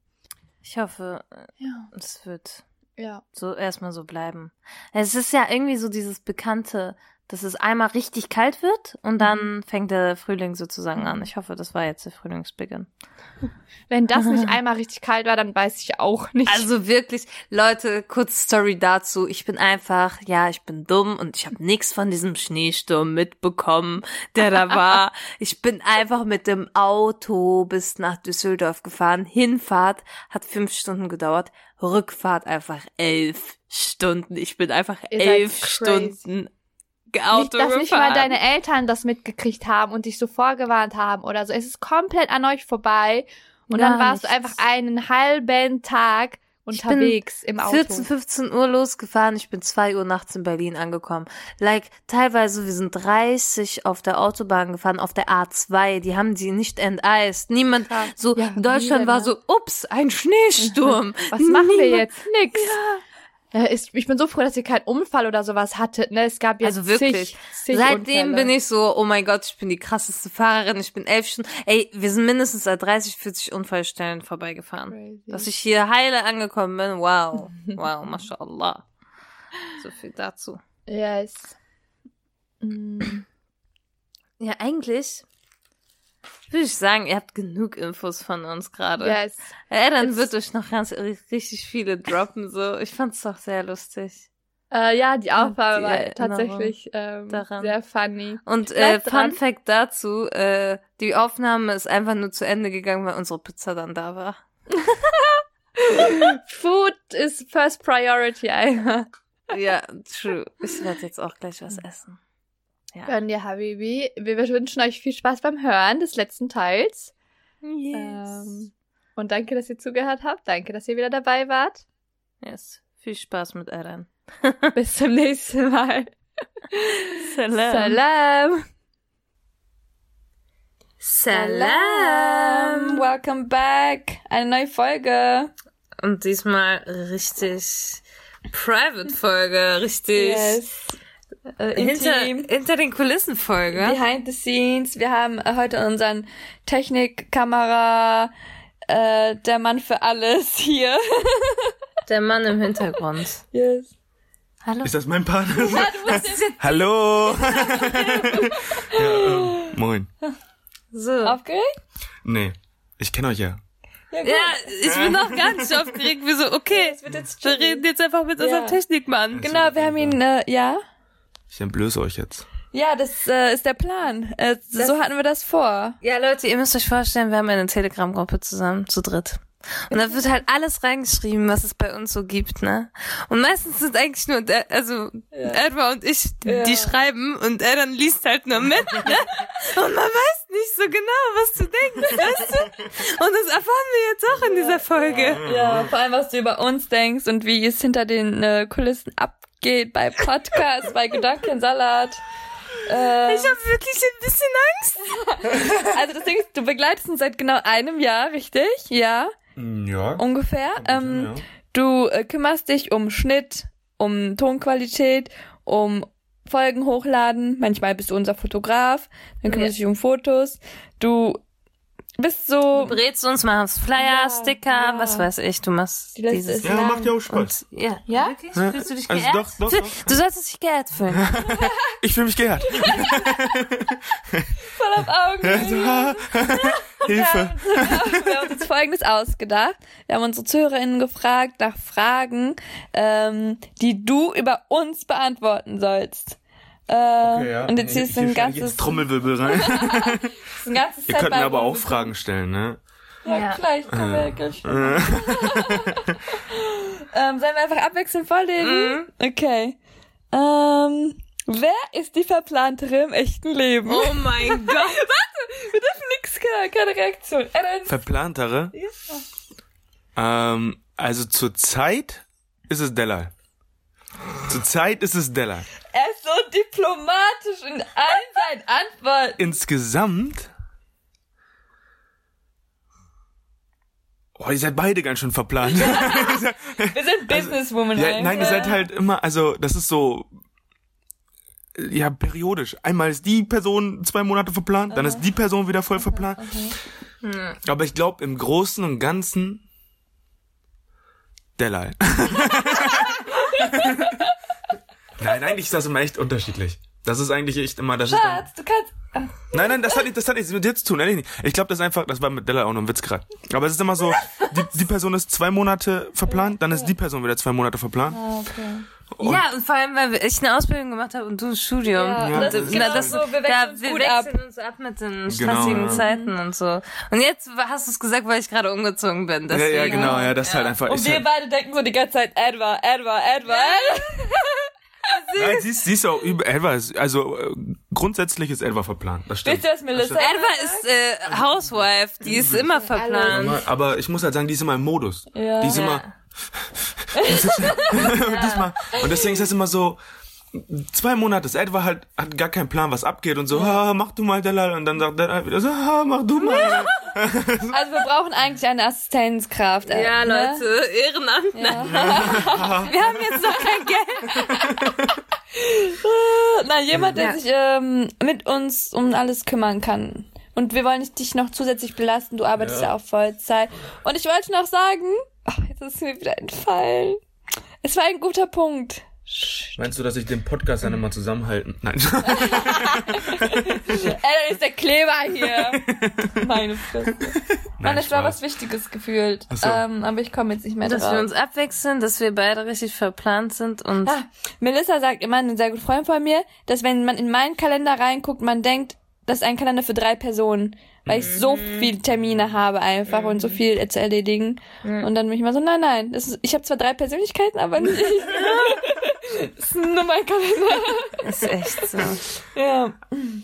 Ich hoffe, Ja, es wird ja. so erstmal so bleiben. Es ist ja irgendwie so dieses Bekannte, dass es einmal richtig kalt wird und dann fängt der Frühling sozusagen an. Ich hoffe, das war jetzt der Frühlingsbeginn. [laughs] Wenn das nicht [laughs] einmal richtig kalt war, dann weiß ich auch nicht. Also wirklich, Leute, kurz Story dazu. Ich bin einfach, ja, ich bin dumm und ich habe nichts von diesem Schneesturm mitbekommen, der da [laughs] war. ich bin einfach mit dem Auto bis nach Düsseldorf gefahren. Hinfahrt hat fünf Stunden gedauert, Rückfahrt einfach elf Stunden. Ich bin einfach Ihr elf. Stunden Auto nicht, dass nicht mal deine Eltern das mitgekriegt haben und dich so vorgewarnt haben oder so. Es ist komplett an euch vorbei. Und Gar dann warst du nichts. einfach einen halben Tag unterwegs im Auto. 14, 15 Uhr losgefahren, ich bin 2 Uhr nachts in Berlin angekommen. Like, teilweise, wir sind 30 auf der Autobahn gefahren, auf der A2, die haben sie nicht enteist. Niemand, so, Ja, Deutschland war ne? so, ups, ein Schneesturm. [laughs] Was machen wir Niemand- jetzt? Nix. Ja, ich bin so froh, dass ihr keinen Unfall oder sowas hattet. Ne? Es gab jetzt Also wirklich. zig, zig Seitdem Unfälle. bin ich so, oh mein Gott, ich bin die krasseste Fahrerin, ich bin elf Stunden. Ey, wir sind mindestens seit 30, 40 Unfallstellen vorbeigefahren. Crazy. Dass ich hier heile angekommen bin, wow. Wow, [laughs] mashallah. So viel dazu. Yes. Mm. Ja, eigentlich würde ich sagen, ihr habt genug Infos von uns gerade. Yes. Ja, dann Jetzt- wird euch noch ganz richtig viele droppen. So, ich fand's doch sehr lustig. Äh, ja, die Aufnahme war tatsächlich ähm, daran. sehr funny. Und äh, Fun. Fact dazu: äh, Die Aufnahme ist einfach nur zu Ende gegangen, weil unsere Pizza dann da war. [laughs] Food is first priority, Alter. Ja, true. Ich werde jetzt auch gleich was essen. Ja. Gönn dir, Habibi. Wir wünschen euch viel Spaß beim Hören des letzten Teils. Yes. Ähm, und danke, dass ihr zugehört habt. Danke, dass ihr wieder dabei wart. yes. Viel Spaß mit Eren. [laughs] [laughs] Bis zum nächsten Mal. Salam. Salam. Salam. Welcome back. Eine neue Folge. Und diesmal richtig Private Folge, richtig Yes. Äh, hinter, hinter den Kulissen Folge. Behind the scenes. Wir haben äh, heute unseren Technikkamera, äh, der Mann für alles hier. [laughs] Der Mann im Hintergrund. Yes. Hallo. Ist das mein Partner? [laughs] Das ist jetzt Hallo! [laughs] ja, ähm, moin. so. Aufgeregt? Nee, ich kenne euch ja. Ja. Ja, ich bin noch gar nicht aufgeregt. Wir so, okay, Es wird jetzt wir reden jetzt einfach mit unserem Ja. Technikmann. Genau, wir haben ihn, äh, ja? Ich entblöße euch jetzt. Ja, das äh, ist der Plan. Äh, so hatten wir das vor. Ja, Leute, ihr müsst euch vorstellen, wir haben eine Telegram-Gruppe zusammen, zu dritt. Und da wird halt alles reingeschrieben, was es bei uns so gibt, ne? Und meistens sind eigentlich nur, der, also Edward und ich, die, Ja. die schreiben und er dann liest halt nur mit, ne? [laughs] Und man weiß nicht so genau, was du denkst, weißt du? Und das erfahren wir jetzt auch in dieser Folge. Ja, vor allem, was du über uns denkst und wie es hinter den äh, Kulissen abgeht bei Podcasts, bei Gedankensalat. Äh, Ich habe wirklich ein bisschen Angst. [laughs] also das Ding ist, du begleitest uns seit genau einem Jahr, richtig? Ja, Ja. ungefähr. Ähm, Du äh, kümmerst dich um Schnitt, um Tonqualität, um Folgen hochladen. Manchmal bist du unser Fotograf. Dann kümmerst du dich um Fotos. Du bist so. Du berätst uns, machst Flyer, Ja, Sticker, ja. was weiß ich, du machst Die dieses. ist Ja, lang. macht ja auch Spaß. Und, ja, Ja? Wirklich? Fühlst du dich Also geehrt? doch, doch, doch. Du solltest dich geehrt fühlen. [laughs] Ich fühle mich geehrt. voll auf Augen. [laughs] Hilfe. Wir haben uns Folgendes ausgedacht. Wir haben unsere ZuhörerInnen gefragt nach Fragen, ähm, die du über uns beantworten sollst. Äh, Und jetzt hier ist ein ganzes, Jetzt Trommelwirbel rein. [laughs] ein [laughs] ganzes Ihr könnt mir aber auch. Fragen stellen, ne? Ja, Ja. vielleicht können wir gleich. [laughs] ähm, sollen wir einfach abwechselnd vorlesen? Okay. Ähm, wer ist die Verplantere im echten Leben? Oh mein Gott. Wir dürfen nix, keine, keine Reaktion. Ernst? Verplantere? Ähm, also zur Zeit ist es Delal. Zur Zeit ist es Delal. Er ist so diplomatisch in allen seinen Antworten. Insgesamt. Oh, ihr seid beide ganz schön verplant. [laughs] Wir sind Businesswoman. ja, einfach. nein, ihr seid halt immer, also das ist so, ja, periodisch. Einmal ist die Person zwei Monate verplant, dann ist die Person wieder voll verplant. Aber ich glaube, im Großen und Ganzen Delal. [laughs] nein, eigentlich ist das immer echt unterschiedlich. Das ist eigentlich echt immer, das ist Schatz, du kannst. Ah, Nein, nein, das hat, nicht, das hat nichts mit dir zu tun, ehrlich nicht. Ich glaube, das ist einfach, das war mit Della auch nur ein Witz gerade. Aber es ist immer so, die, die Person ist zwei Monate verplant, dann ist die Person wieder zwei Monate verplant. Ah, okay. Ja, und vor allem, weil ich eine Ausbildung gemacht habe und du ein Studium. Ja, Ja, das das genau genau so. Wir da, wechseln uns wir gut wechseln ab. uns ab mit den Genau, stressigen ja. Zeiten und so. Und jetzt hast du es gesagt, weil ich gerade umgezogen bin. Ja, Deswegen. ja, genau, ja, das ist halt einfach. Und wir halt, beide denken so die ganze Zeit, Edward, Edward, Edward. nein, [laughs] sie ist, sie ist auch über, Elva also äh, grundsätzlich ist Elva verplant, das stimmt. Wisst ihr, was Melissa Edwa ist äh, Housewife, die ist immer verplant. Aber ich muss halt sagen, die ist immer im Modus. Ja. Die ist immer. [laughs] Diesmal. Und deswegen ist das immer so. Zwei Monate ist Edward halt, hat gar keinen Plan, was abgeht und so, ah, mach du mal Delal. Und dann sagt Delal wieder so, ah, mach du mal. [laughs] Also wir brauchen eigentlich eine Assistenzkraft. äh, Ja, ne? Leute, Ehrenamt. Nein. Wir haben jetzt noch kein Geld. [laughs] Na, jemand, der Ja. sich ähm, mit uns um alles kümmern kann. Und wir wollen nicht dich noch zusätzlich belasten. Du arbeitest ja, auch Vollzeit. Und ich wollte noch sagen, ach, jetzt ist es mir wieder entfallen. Es war ein guter Punkt. Meinst du, dass ich den Podcast dann immer zusammenhalten? Nein. [laughs] Ey, da ist der Kleber hier. [laughs] Meine Fresse. Mann, es war was Wichtiges gefühlt. Ach so. Ähm, aber ich komme jetzt nicht mehr Dass wir drauf. uns abwechseln, dass wir beide richtig verplant sind und Ah, Melissa sagt immer, eine sehr gute Freundin von mir, dass wenn man in meinen Kalender reinguckt, man denkt, das ist ein Kalender für drei Personen, weil ich so viele Termine habe einfach und so viel zu erledigen. Und dann bin ich immer so, nein, nein, das ist, ich habe zwar drei Persönlichkeiten, aber nicht. [laughs] [laughs] das ist nur mein Kalender. ist echt so. Ja.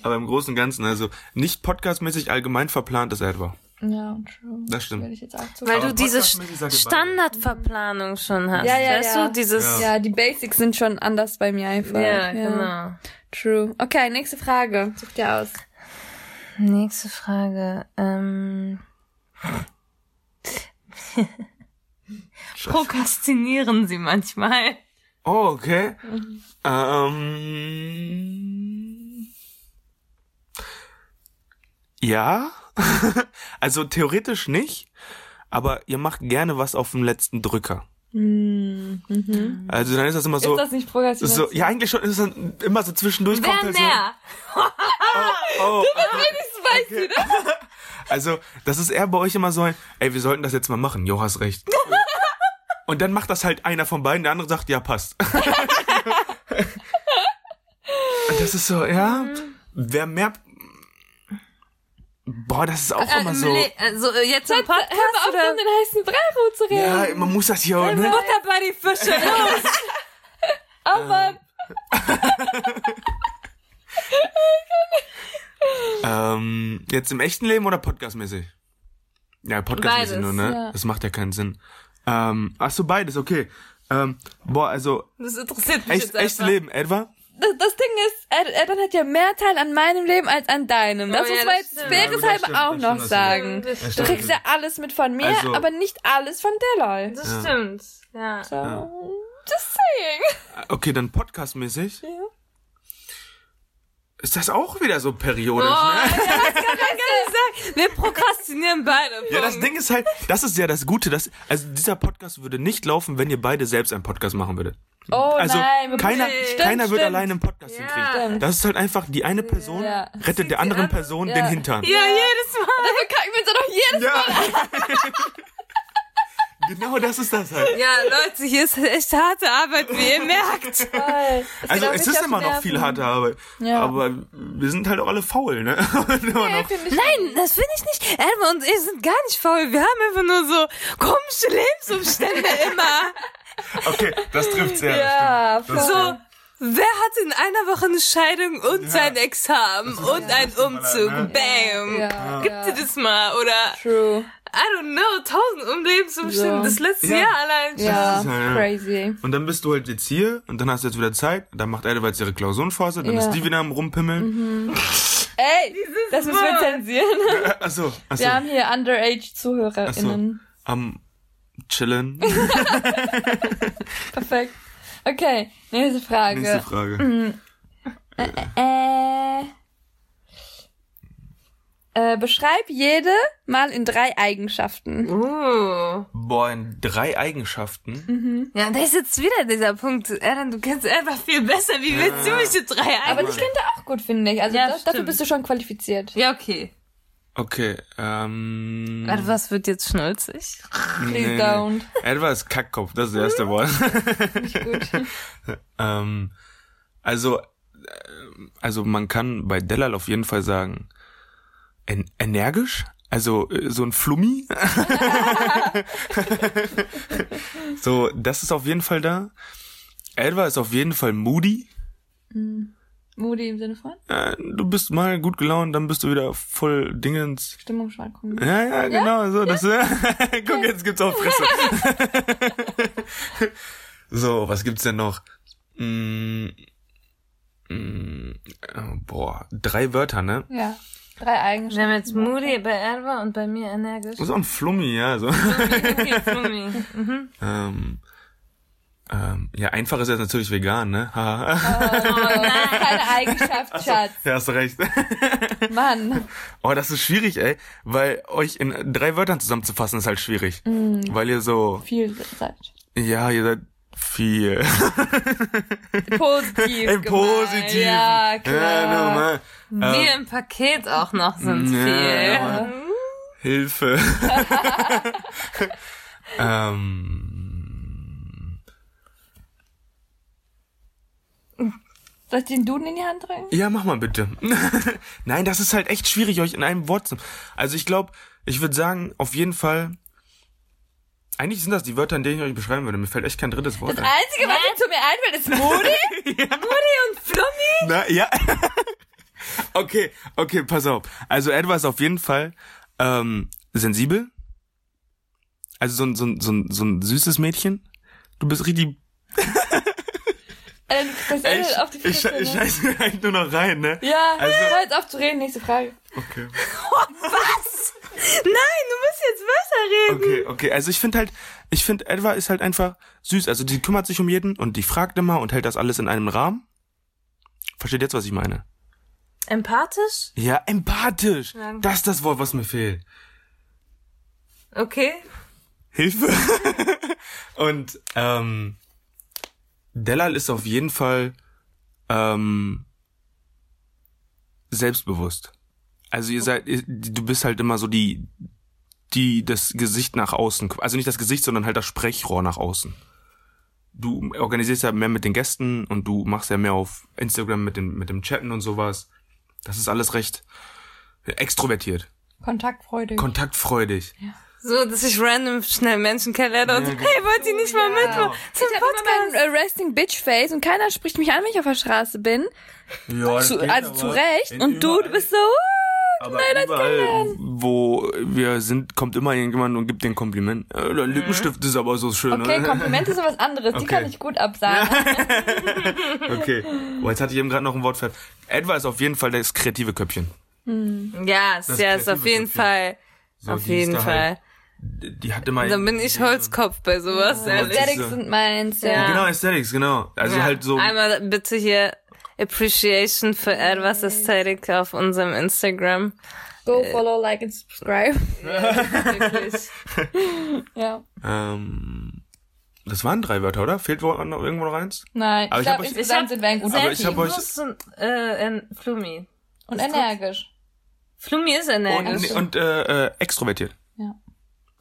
Aber im Großen und Ganzen, also nicht podcastmäßig allgemein verplant ist Edward. Ja, true. Das stimmt. Werde ich jetzt auch zu. Weil Aber du diese. Standardverplanung schon hast. Ja, ja, weißt ja. du, dieses ja, die Basics sind schon anders bei mir einfach. Ja, genau. True. Okay, nächste Frage. Such dir aus. Nächste Frage. Ähm, Prokrastinieren Sie manchmal? Oh, okay. Ähm, ja. [laughs] also theoretisch nicht, aber ihr macht gerne was auf dem letzten Drücker. Also dann ist das immer so. ist das nicht Prokrastination? so ja, eigentlich schon ist es dann immer so zwischendurch kommt Wer halt so, mehr? oh, Das [laughs] weißt du, ne? [laughs] Also, das ist eher bei euch immer so ein, ey, wir sollten das jetzt mal machen. Jo, hast recht. [laughs] Und dann macht das halt einer von beiden, der andere sagt, ja, passt. Und das ist so, ja, wer mehr... Boah, das ist auch immer so... Also äh, jetzt im Hör Podcast mal auf, oder? um den heißen Brei zu reden. Ja, man muss das hier auch, ne? Butter bei die Fische, [laughs] los! Oh Mann. [laughs] Ähm, jetzt im echten Leben oder podcastmäßig? Ja, podcastmäßig nur, ne? ja. Das macht ja keinen Sinn. Ähm, ach so, beides, okay. Ähm, boah, also, Das interessiert mich echt, jetzt echtes. Leben, etwa? Das, das Ding ist, Edwin hat ja mehr Teil an meinem Leben als an deinem. Das Oh ja, muss man das jetzt stimmt. faires Ja, auch noch stimmt, sagen. Du stimmt. kriegst ja alles mit von mir, Also- aber nicht alles von Deloy. Das stimmt. Ja. So, just saying. Okay, dann podcastmäßig. Ja. Ist das auch wieder so periodisch, Oh, ne? ja, das kann ich gar nicht sagen, wir prokrastinieren beide. Ja, das Ding ist halt, das ist ja das Gute, dass, also dieser Podcast würde nicht laufen, wenn ihr beide selbst einen Podcast machen würdet. Oh Also nein, wir keiner, müssen- keiner Stimmt, wird stimmt. alleine einen Podcast hinkriegen. Stimmt. Das ist halt einfach, die eine Person Ja. rettet der anderen Person den Hintern. Ja, jedes Mal. Dafür kacken wir uns doch jedes Ja. [laughs] genau das ist das halt. Ja, Leute, hier ist echt harte Arbeit, wie ihr merkt. [laughs] Also es ist immer noch viel harte Arbeit. Ja. Aber wir sind halt auch alle faul, ne? [laughs] Noch. Nein, das finde ich nicht. Elma und ich sind gar nicht faul. Wir haben einfach nur so komische Lebensumstände [laughs] immer. Okay, das trifft sehr. Ja, das. So, wer hat in einer Woche eine Scheidung und sein Examen und einen Umzug? ne? Bam. Ja. Gibt dir das mal? Oder, True. I don't know, tausend um Lebensumstände. So. Das letzte Ja. Jahr allein schon. Ja, crazy. Und dann bist du halt jetzt hier und dann hast du jetzt wieder Zeit. Dann macht jetzt ihre Klausurenphase, dann Ja. ist die wieder am Rumpimmeln. [laughs] Ey, das müssen wir zensieren. [laughs] Äh, Achso, achso. Wir haben hier Achso. Underage-ZuhörerInnen. Am Chillen. [laughs] Perfekt. Okay, nächste Frage. Nächste Frage. Äh, äh, beschreib jede mal in drei Eigenschaften. Uh. Boah, in drei Eigenschaften. Ja, da ist jetzt wieder dieser Punkt. Aaron, du kennst einfach viel besser. Wie willst du mich drei Aber ein? das klingt auch gut, finde ich. Also Ja, das, dafür bist du schon qualifiziert. Ja, okay. Okay, ähm. Warte, was wird jetzt schnulzig? Please don't. Etwas Kackkopf, das ist das erste Wort. Gut. [laughs] ähm, also, äh, also man kann bei Dellal auf jeden Fall sagen, en energisch, also äh, so ein Flummi. [laughs] so, das ist auf jeden Fall da. Elva ist auf jeden Fall moody. Moody im Sinne von Äh, du bist mal gut gelaunt, dann bist du wieder voll Dingens. Stimmungsschwankungen. Ja, ja, genau, so, das, [laughs] guck, jetzt gibt's auch Fresse. [laughs] so, was gibt's denn noch? Mm, mm, oh, boah, drei Wörter, ne? Ja. Drei Wir Eigenschaften. haben jetzt Moody bei Erwa und bei mir energisch. So ein Flummi, ja, so. Okay, Flummi. Mhm. ähm, ähm, ja, einfach ist jetzt natürlich vegan, ne? [laughs] Haha. Keine Eigenschaft, Schatz. ja, hast recht. [laughs] Mann. Oh, das ist schwierig, ey, weil euch in drei Wörtern zusammenzufassen ist halt schwierig. Weil ihr so, Viel sagt. ja, ihr seid viel. Positiv. Im. Positiven. Ja, Ja, klar. normal. Wir im Paket auch noch sind Ja, viel. ja. Hilfe. [laughs] ähm, Soll ich den Duden in die Hand drücken? ja, mach mal bitte. [laughs] Nein, das ist halt echt schwierig, euch in einem Wort zu. Also ich glaube, ich würde sagen, auf jeden Fall. Eigentlich sind das die Wörter, in denen ich euch beschreiben würde. Mir fällt echt kein drittes Wort Das ein. Einzige, was jetzt zu mir einfällt, ist Moody. [laughs] Und Flummi? Na, ja. [laughs] okay, okay, pass auf. Also Edward ist auf jeden Fall ähm, sensibel. Also so ein, so, ein, so, ein, so ein süßes Mädchen. Du bist richtig Äh, kriegst Ey, alle auf die ich, ich, ich ne? scheiße mir [laughs] eigentlich nur noch rein, ne? Ja, Also- hör jetzt auf zu reden, nächste Frage. Okay. Was? Nein, du musst jetzt besser reden. Okay, okay. Also ich finde halt, ich finde, Edward ist halt einfach süß. Also die kümmert sich um jeden und die fragt immer und hält das alles in einem Rahmen. Versteht jetzt, was ich meine? Empathisch? Ja, empathisch. Ja. Das ist das Wort, was mir fehlt. Okay. Hilfe. [laughs] und ähm, Delal ist auf jeden Fall ähm, selbstbewusst. Also ihr seid, ihr- du bist halt immer so die, die das Gesicht nach außen, also nicht das Gesicht, sondern halt das Sprechrohr nach außen. Du organisierst ja mehr mit den Gästen und du machst ja mehr auf Instagram mit dem mit dem Chatten und sowas. Das ist alles recht extrovertiert, Kontaktfreude. kontaktfreudig. So, dass ich random schnell Menschen kennenlerne und, Ja, genau. hey, wollt ihr nicht mal mitmachen? Zum ich habe immer mein äh, Resting Bitch Face und keiner spricht mich an, wenn ich auf der Straße bin. Ja, Zu, also zu Recht. Und du, du bist so, uh, Aber überall, wo wir sind, kommt immer irgendjemand und gibt dir ein Kompliment. Äh, dein Lippenstift ist aber so schön. okay, ne? Komplimente sind was anderes, die Okay. kann ich gut absagen. [laughs] okay. Oh, jetzt hatte ich eben gerade noch ein Wort für. Edward ist auf jeden Fall das kreative Köpfchen. Ja, ist, Das ja, ist auf jeden Köpfchen. Fall. So, auf die ist jeden Fall. Halt, die hat immer. Dann bin ich Holzkopf bei sowas, ehrlich. Aesthetics so. sind meins, ja. Ja. Genau, Aesthetics, genau. Also Ja. halt so. Einmal bitte hier Appreciation für Edwas Aesthetic auf unserem Instagram. Go follow, like and subscribe. [laughs] Ja. Ähm, das waren drei Wörter, oder? Fehlt noch irgendwo noch eins? Nein, Aber ich ich hab glaube, euch- insgesamt sind wir ein guter Aber ich hab euch- und, äh, in Flumi. und energisch. Flumi ist Und, energisch. und äh, äh, extrovertiert. Ja.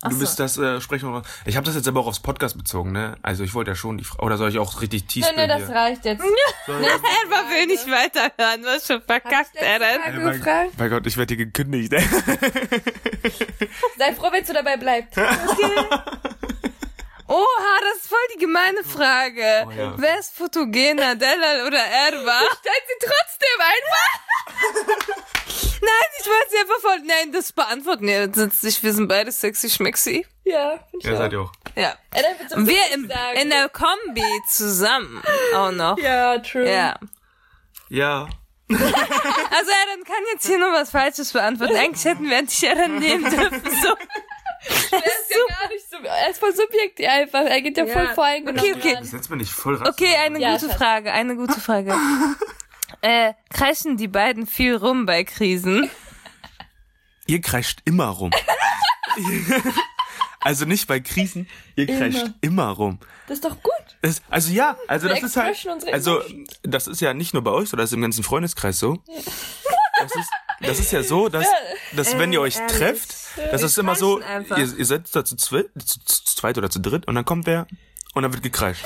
Ach Du so. bist das äh, Sprechen. Ich habe das jetzt aber auch aufs Podcast bezogen, ne? Also ich wollte ja schon die Fra Oder soll ich auch richtig tief Nee, nee, das reicht jetzt. [laughs] [laughs] Ich- Elva will nicht weiterhören, was schon verkackt, Eren. Mein, gefragt. mein Gott, ich werde hier gekündigt. ey. Sei froh, wenn du dabei bleibst. [laughs] Oha, das ist voll die gemeine Frage. Oh ja. Wer ist fotogener, Delal oder Erwa? Stellt sie trotzdem einfach. [laughs] Nein, ich wollte sie einfach voll, nein, das beantworten. Ja, sitzt sich, wir sind beide sexy schmexy. Ja, finde ich ja, auch. seid ihr auch. Ja. Dann Und wir im, in der Kombi zusammen auch noch. Ja, true. Ja. Ja. [laughs] Also Eren kann jetzt hier nur was Falsches beantworten. Eigentlich hätten wir dich Eren nehmen dürfen. So. [laughs] [laughs] Er ist ja gar nicht so, er ist voll subjektiv einfach. Er geht ja, Ja. voll voreingenommen Okay, okay. ran. Das setzt mir nicht voll raus. Okay, eine Ja, gute Schatz. Frage, eine gute Frage. [laughs] äh, kreischen die beiden viel rum bei Krisen? Ihr kreischt immer rum. [laughs] also nicht bei Krisen, ihr kreischt immer, rum. Das ist doch gut. Das, also ja, also Wir das ist halt, expressen unsere also das ist ja nicht nur bei euch so, das ist im ganzen Freundeskreis so. Das ist, das ist ja so, dass, dass wenn ihr euch ehrlich. trefft, das ist immer so, ihr, ihr seid da zu, zweit, zu, zu zweit oder zu dritt und dann kommt wer und dann wird gekreischt.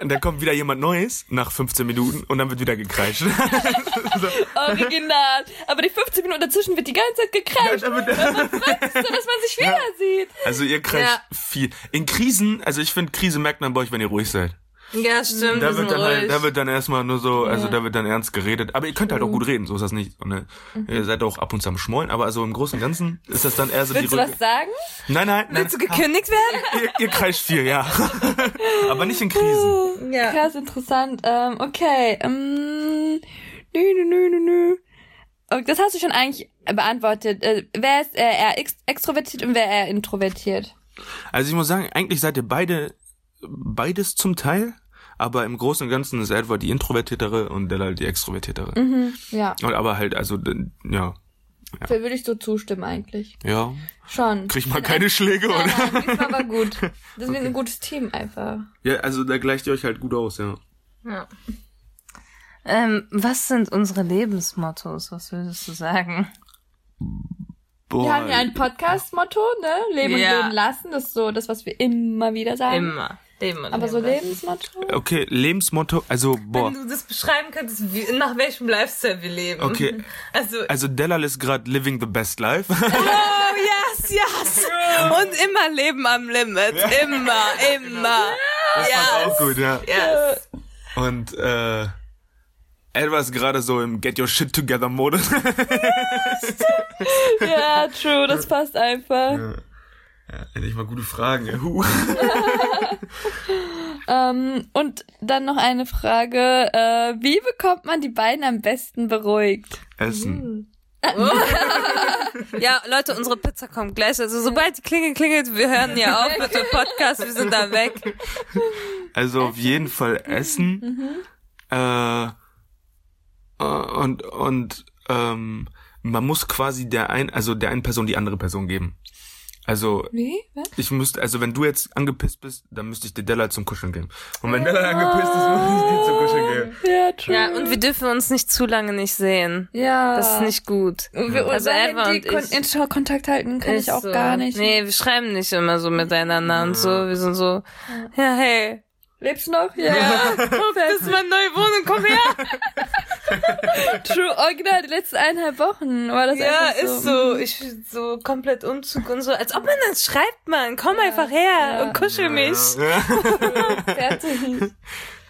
Und [laughs] dann kommt wieder jemand Neues nach 15 Minuten und dann wird wieder gekreischt. [laughs] Original. Aber die 15 Minuten dazwischen wird die ganze Zeit gekreischt, Dann wird- so dass man sich wieder sieht. also ihr kreischt Ja. viel. In Krisen, also ich finde, Krise merkt man bei euch, wenn ihr ruhig seid. Ja, stimmt. Da wir wird dann halt, da wird dann erstmal nur so, also da wird dann ernst geredet. Aber ihr könnt halt auch gut reden, so ist das nicht. Und, ne? Ihr seid auch ab und zu am Schmollen, aber also im Großen und Ganzen ist das dann eher so Willst die du Rück- was sagen? Nein, nein, nein. Willst du gekündigt werden? [laughs] Ihr, ihr kreischt viel, ja. [laughs] aber nicht in Krisen. [laughs] Ja. Krass interessant. Ähm, okay. Ähm, nö, nö, nö, nö, nö. Okay, das hast du schon eigentlich beantwortet. Äh, wer ist äh, eher ex extrovertiert und wer eher introvertiert? Also ich muss sagen, eigentlich seid ihr beide beides zum Teil, aber im Großen und Ganzen ist Edward die introvertiertere und Della die extrovertiertere. Ja, Und aber halt, also, ja, da würde ich so zustimmen eigentlich. ja. Schon. Krieg ich mal keine Schläge, Nein, oder? nein, diesmal war gut. [laughs] Das ist ein gutes Team einfach. Ja, also da gleicht ihr euch halt gut aus, ja. Ähm, was sind unsere Lebensmottos? Was würdest du sagen? Boah. Wir haben ja ein Podcast-Motto, ne? Leben und Ja. leben lassen. Das ist so das, was wir immer wieder sagen. Immer. Leben und Aber so leben. Lebensmotto? Okay, Lebensmotto, also, boah. Wenn du das beschreiben könntest, wie, nach welchem Lifestyle wir leben. Okay. [laughs] Also, Also Dellal ist gerade living the best life. oh, [laughs] yes, yes. Und immer Leben am Limit. Immer, [laughs] immer. Das Ja. auch gut, ja. Yes. Und äh Edward ist gerade so im Get Your Shit Together Modus. Ja, true, das passt einfach. Endlich mal gute Fragen. Ja. [laughs] Ähm, und dann noch eine Frage. Äh, wie bekommt man die beiden am besten beruhigt? Essen. [laughs] Ja, Leute, unsere Pizza kommt gleich. Also sobald die Klingel klingelt, wir hören hier auf mit dem Podcast, wir sind da weg. Also auf jeden Fall Essen. Äh, äh, und und ähm, man muss quasi der ein, also der einen Person die andere Person geben. Also Wie? Was? ich müsste, also wenn du jetzt angepisst bist, dann müsste ich dir Della zum Kuscheln geben. Und wenn Della angepisst ist, muss ich dir zum Kuscheln geben. Ja, true. Ja, und wir dürfen uns nicht zu lange nicht sehen. ja. Das ist nicht gut. Und wir, Also Handy und kon ich- in Kontakt halten kann ich auch so. gar nicht. Nee, wir schreiben nicht immer so miteinander und so. Wir sind so, ja, hey. Lebst du noch? Ja. [laughs] Ja, das ist meine neue Wohnung, komm her. [laughs] True, original, die letzten eineinhalb Wochen war das Ja, einfach ist so. Ich so komplett Umzug und so. Als ob man das schreibt, man. Komm einfach her und kuschel mich. [laughs] Fertig.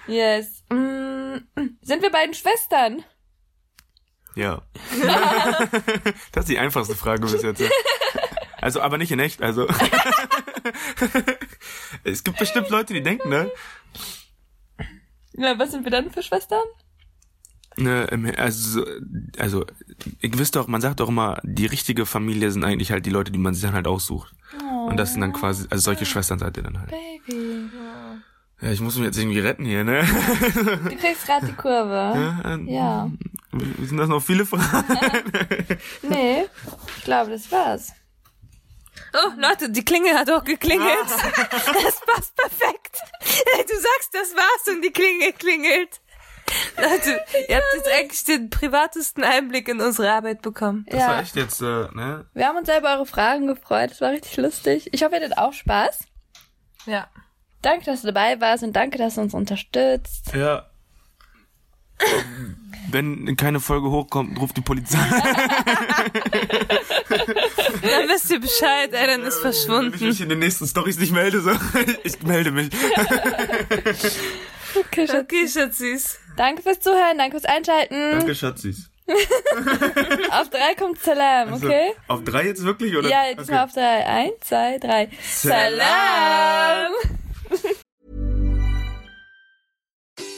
Yes. Mm, sind wir beiden Schwestern? Ja. [laughs] das ist die einfachste Frage bis jetzt. ja. Also, aber nicht in echt, also. [laughs] es gibt bestimmt Leute, die denken, ne? Ja, was sind wir dann für Schwestern? Ne im- also, also, ihr wisst doch, man sagt doch immer, die richtige Familie sind eigentlich halt die Leute, die man sich dann halt aussucht. Und das sind dann quasi, also solche Schwestern seid ihr dann halt. Baby. Ja, ich muss mich jetzt irgendwie retten hier, ne? Du kriegst gerade die Kurve. ähm, Ja. Sind das noch viele Fragen? [laughs] Nee, ich glaube, das war's. Oh, Leute, die Klingel hat auch geklingelt. [laughs] Das passt perfekt. Du sagst, das war's und die Klingel klingelt. Leute, ihr habt jetzt eigentlich den privatesten Einblick in unsere Arbeit bekommen. Das Ja. war echt jetzt, äh, ne? Wir haben uns sehr über eure Fragen gefreut. Das war richtig lustig. Ich hoffe, ihr hattet auch Spaß. Ja. Danke, dass du dabei warst und danke, dass du uns unterstützt. Ja. Wenn keine Folge hochkommt, ruft die Polizei. [laughs] Dann wisst ihr Bescheid, ey, dann ist Wenn ich verschwunden. mich in den nächsten Stories nicht melde, so. [laughs] Ich melde mich. [laughs] Okay, Schatz. Okay, Schatzis. Danke fürs Zuhören, danke fürs Einschalten. Danke, Schatzis. [laughs] [laughs] Auf drei kommt Salam, Also, okay? Auf drei jetzt wirklich, oder? Ja, jetzt mal auf drei. Eins, zwei, drei. Salam.